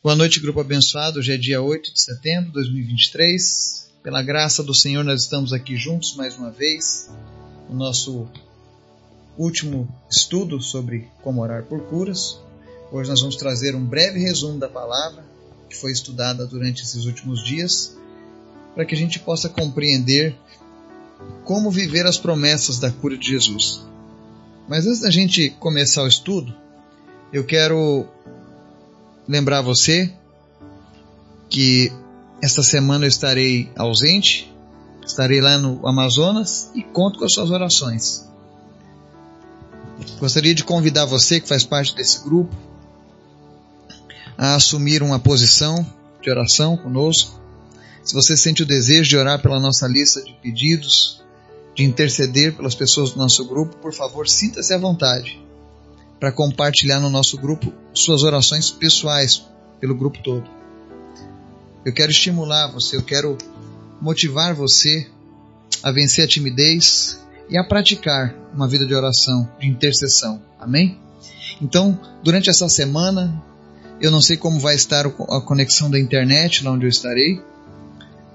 Boa noite, grupo abençoado. Hoje é dia 8 de setembro de 2023. Pela graça do Senhor, nós estamos aqui juntos mais uma vez, no nosso último estudo sobre como orar por curas. Hoje nós vamos trazer um breve resumo da palavra que foi estudada durante esses últimos dias, para que a gente possa compreender como viver as promessas da cura de Jesus. Mas antes da gente começar o estudo, eu quero lembrar você que esta semana eu estarei ausente, estarei lá no Amazonas e conto com as suas orações. Gostaria de convidar você que faz parte desse grupo a assumir uma posição de oração conosco. Se você sente o desejo de orar pela nossa lista de pedidos, de interceder pelas pessoas do nosso grupo, por favor, sinta-se à vontade para compartilhar no nosso grupo suas orações pessoais pelo grupo todo. Eu quero estimular você, eu quero motivar você a vencer a timidez e a praticar uma vida de oração, de intercessão. Amém? Então, durante essa semana, eu não sei como vai estar a conexão da internet lá onde eu estarei,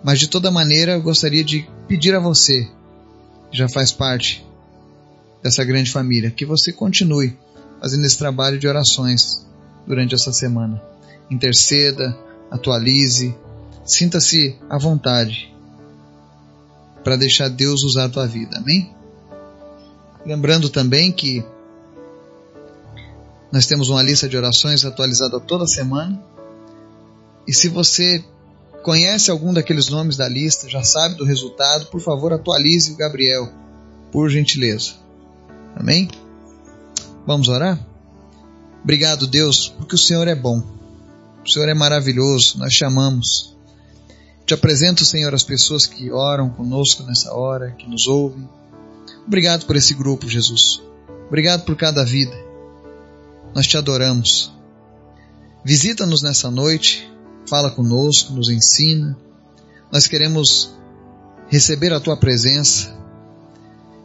mas de toda maneira eu gostaria de pedir a você, que já faz parte dessa grande família, que você continue fazendo esse trabalho de orações durante essa semana. Interceda, atualize, sinta-se à vontade para deixar Deus usar a tua vida. Amém? Lembrando também que nós temos uma lista de orações atualizada toda semana. E se você conhece algum daqueles nomes da lista, já sabe do resultado, por favor, atualize o Gabriel, por gentileza. Amém? Vamos orar? Obrigado, Deus, porque o Senhor é bom. O Senhor é maravilhoso, nós chamamos. Te apresento, Senhor, as pessoas que oram conosco nessa hora, que nos ouvem. Obrigado por esse grupo, Jesus. Obrigado por cada vida. Nós te adoramos. Visita-nos nessa noite, fala conosco, nos ensina. Nós queremos receber a tua presença,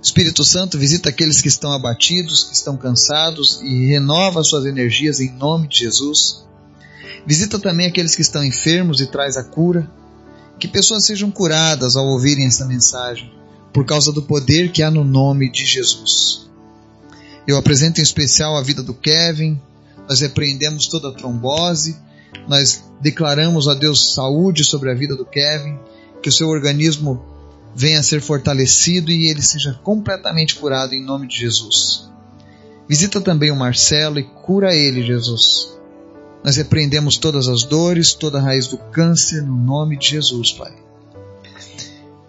Espírito Santo, visita aqueles que estão abatidos, que estão cansados e renova suas energias em nome de Jesus. Visita também aqueles que estão enfermos e traz a cura. Que pessoas sejam curadas ao ouvirem essa mensagem, por causa do poder que há no nome de Jesus. Eu apresento em especial a vida do Kevin. Nós repreendemos toda trombose. Nós declaramos a Deus saúde sobre a vida do Kevin, que o seu organismo venha a ser fortalecido e ele seja completamente curado em nome de Jesus. Visita também o Marcelo e cura ele, Jesus. Nós repreendemos todas as dores, toda a raiz do câncer no nome de Jesus, Pai.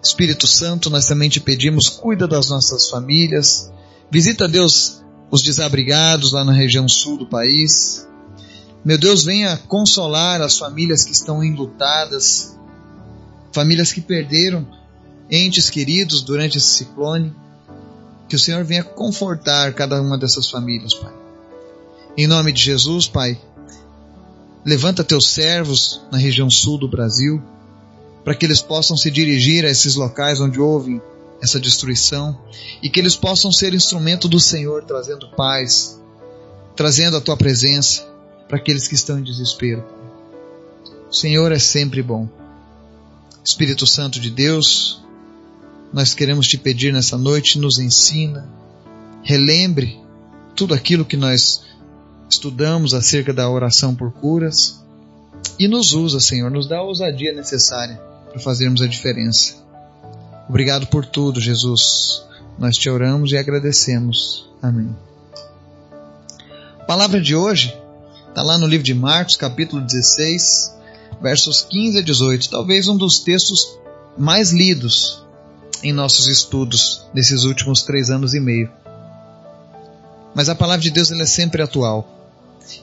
Espírito Santo, nós também te pedimos, cuida das nossas famílias. Visita, Deus, os desabrigados lá na região sul do país. Meu Deus, venha consolar as famílias que estão enlutadas, famílias que perderam entes queridos durante esse ciclone. Que o Senhor venha confortar cada uma dessas famílias, Pai. Em nome de Jesus, Pai, levanta teus servos na região sul do Brasil, para que eles possam se dirigir a esses locais onde houve essa destruição e que eles possam ser instrumento do Senhor, trazendo paz, trazendo a tua presença para aqueles que estão em desespero. O Senhor é sempre bom. Espírito Santo de Deus, nós queremos te pedir nessa noite, nos ensina, relembre tudo aquilo que nós estudamos acerca da oração por curas e nos usa, Senhor, nos dá a ousadia necessária para fazermos a diferença. Obrigado por tudo, Jesus. Nós te oramos e agradecemos. Amém. A palavra de hoje está lá no livro de Marcos, capítulo 16, versos 15 a 18. Talvez um dos textos mais lidos em nossos estudos nesses últimos três anos e meio. Mas a palavra de Deus ela é sempre atual.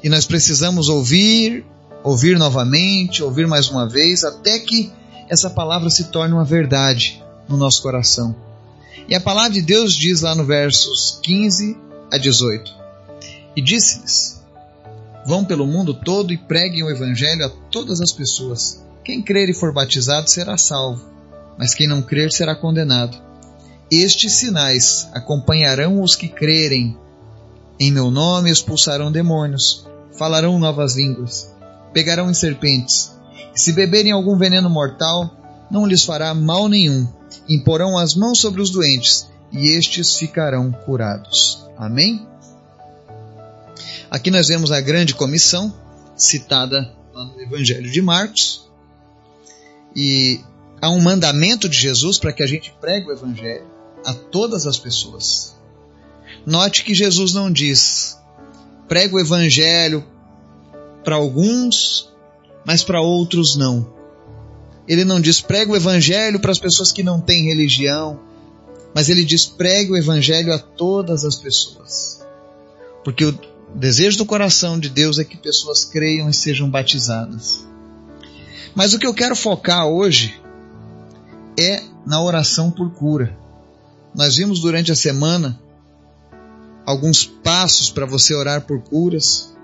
E nós precisamos ouvir, ouvir novamente, ouvir mais uma vez, até que essa palavra se torne uma verdade no nosso coração. E a palavra de Deus diz lá no versos 15 a 18: E disse-lhes: Vão pelo mundo todo e preguem o evangelho a todas as pessoas. Quem crer e for batizado será salvo mas quem não crer será condenado. Estes sinais acompanharão os que crerem. Em meu nome expulsarão demônios, falarão novas línguas, pegarão em serpentes. E se beberem algum veneno mortal, não lhes fará mal nenhum. Imporão as mãos sobre os doentes, e estes ficarão curados. Amém? Aqui nós vemos a grande comissão, citada no Evangelho de Marcos. E há um mandamento de Jesus para que a gente pregue o Evangelho a todas as pessoas. Note que Jesus não diz, prega o Evangelho para alguns, mas para outros não. Ele não diz, prega o Evangelho para as pessoas que não têm religião, mas ele diz, pregue o Evangelho a todas as pessoas. Porque o desejo do coração de Deus é que pessoas creiam e sejam batizadas. Mas o que eu quero focar hoje é na oração por cura. Nós vimos durante a semana alguns passos para você orar por curas.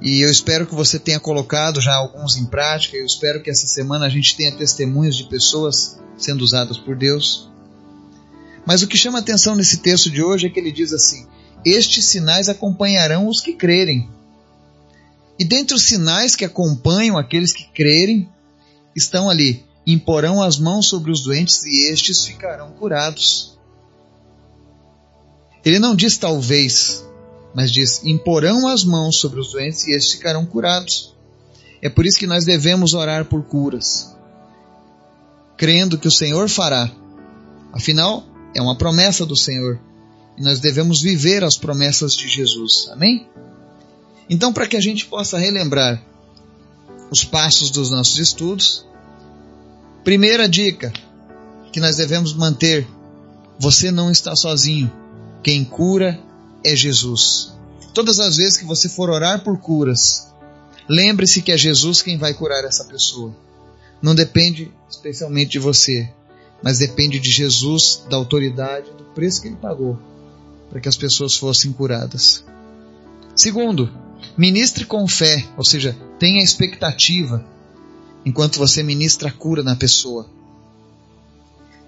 E eu espero que você tenha colocado já alguns em prática. Eu espero que essa semana a gente tenha testemunhos de pessoas sendo usadas por Deus. Mas o que chama atenção nesse texto de hoje é que ele diz assim: Estes sinais acompanharão os que crerem. E dentre os sinais que acompanham aqueles que crerem, estão ali: imporão as mãos sobre os doentes e estes ficarão curados. Ele não diz talvez, mas diz: imporão as mãos sobre os doentes e estes ficarão curados. É por isso que nós devemos orar por curas, crendo que o Senhor fará. Afinal, é uma promessa do Senhor e nós devemos viver as promessas de Jesus. Amém? Então, para que a gente possa relembrar os passos dos nossos estudos, primeira dica que nós devemos manter: você não está sozinho. Quem cura é Jesus. Todas as vezes que você for orar por curas, lembre-se que é Jesus quem vai curar essa pessoa. Não depende especialmente de você, mas depende de Jesus, da autoridade, do preço que ele pagou para que as pessoas fossem curadas. Segundo, ministre com fé, ou seja, tenha expectativa enquanto você ministra a cura na pessoa.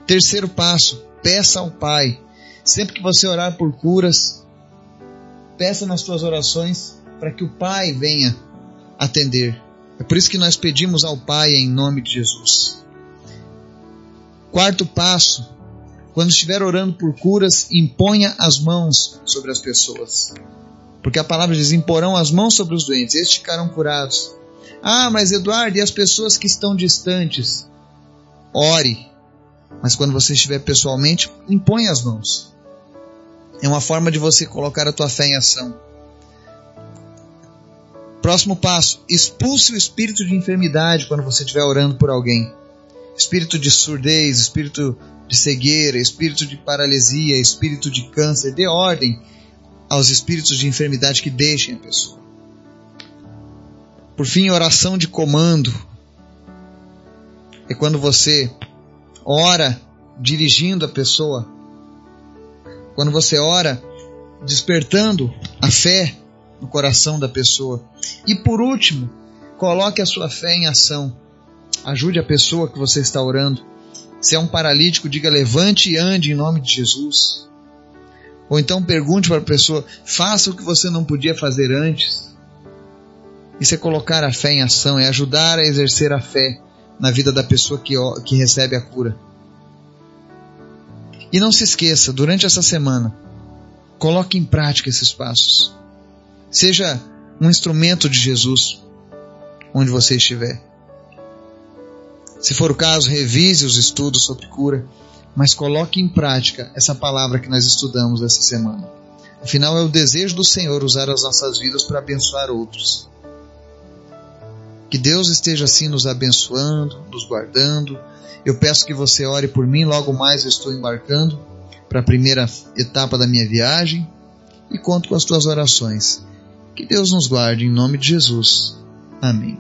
Terceiro passo, peça ao Pai Sempre que você orar por curas, peça nas suas orações para que o Pai venha atender. É por isso que nós pedimos ao Pai em nome de Jesus. Quarto passo: quando estiver orando por curas, imponha as mãos sobre as pessoas. Porque a palavra diz: imporão as mãos sobre os doentes, estes ficarão curados. Ah, mas Eduardo, e as pessoas que estão distantes? Ore, mas quando você estiver pessoalmente, impõe as mãos. É uma forma de você colocar a tua fé em ação. Próximo passo: expulse o espírito de enfermidade quando você estiver orando por alguém. Espírito de surdez, espírito de cegueira, espírito de paralisia, espírito de câncer. Dê ordem aos espíritos de enfermidade que deixem a pessoa. Por fim, oração de comando. É quando você ora dirigindo a pessoa quando você ora, despertando a fé no coração da pessoa. E por último, coloque a sua fé em ação. Ajude a pessoa que você está orando. Se é um paralítico, diga levante e ande em nome de Jesus. Ou então pergunte para a pessoa: faça o que você não podia fazer antes. Isso é colocar a fé em ação, é ajudar a exercer a fé na vida da pessoa que, que recebe a cura. E não se esqueça, durante essa semana, coloque em prática esses passos. Seja um instrumento de Jesus onde você estiver. Se for o caso, revise os estudos sobre cura, mas coloque em prática essa palavra que nós estudamos essa semana. Afinal, é o desejo do Senhor usar as nossas vidas para abençoar outros. Que Deus esteja assim nos abençoando, nos guardando eu peço que você ore por mim, logo mais eu estou embarcando para a primeira etapa da minha viagem e conto com as tuas orações. Que Deus nos guarde em nome de Jesus. Amém.